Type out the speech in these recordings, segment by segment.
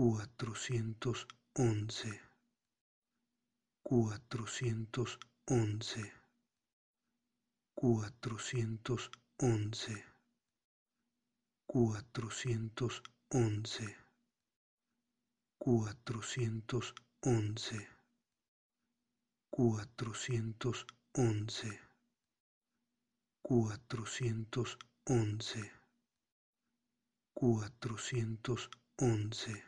411 411 411 411 411 411 411 411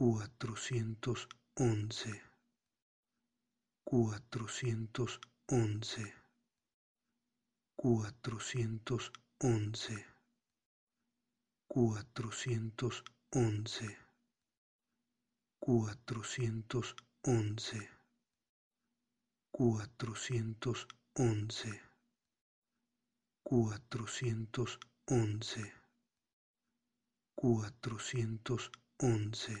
411 411 411 411 411 411 411 411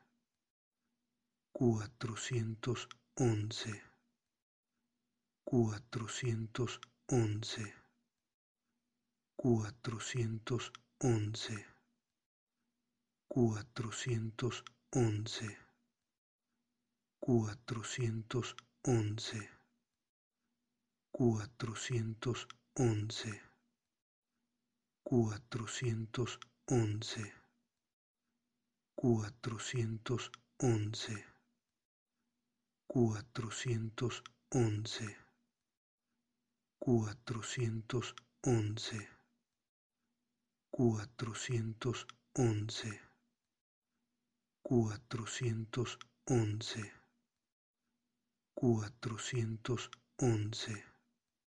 411 411 411 411 411 411 411 411 411 411 411 411 411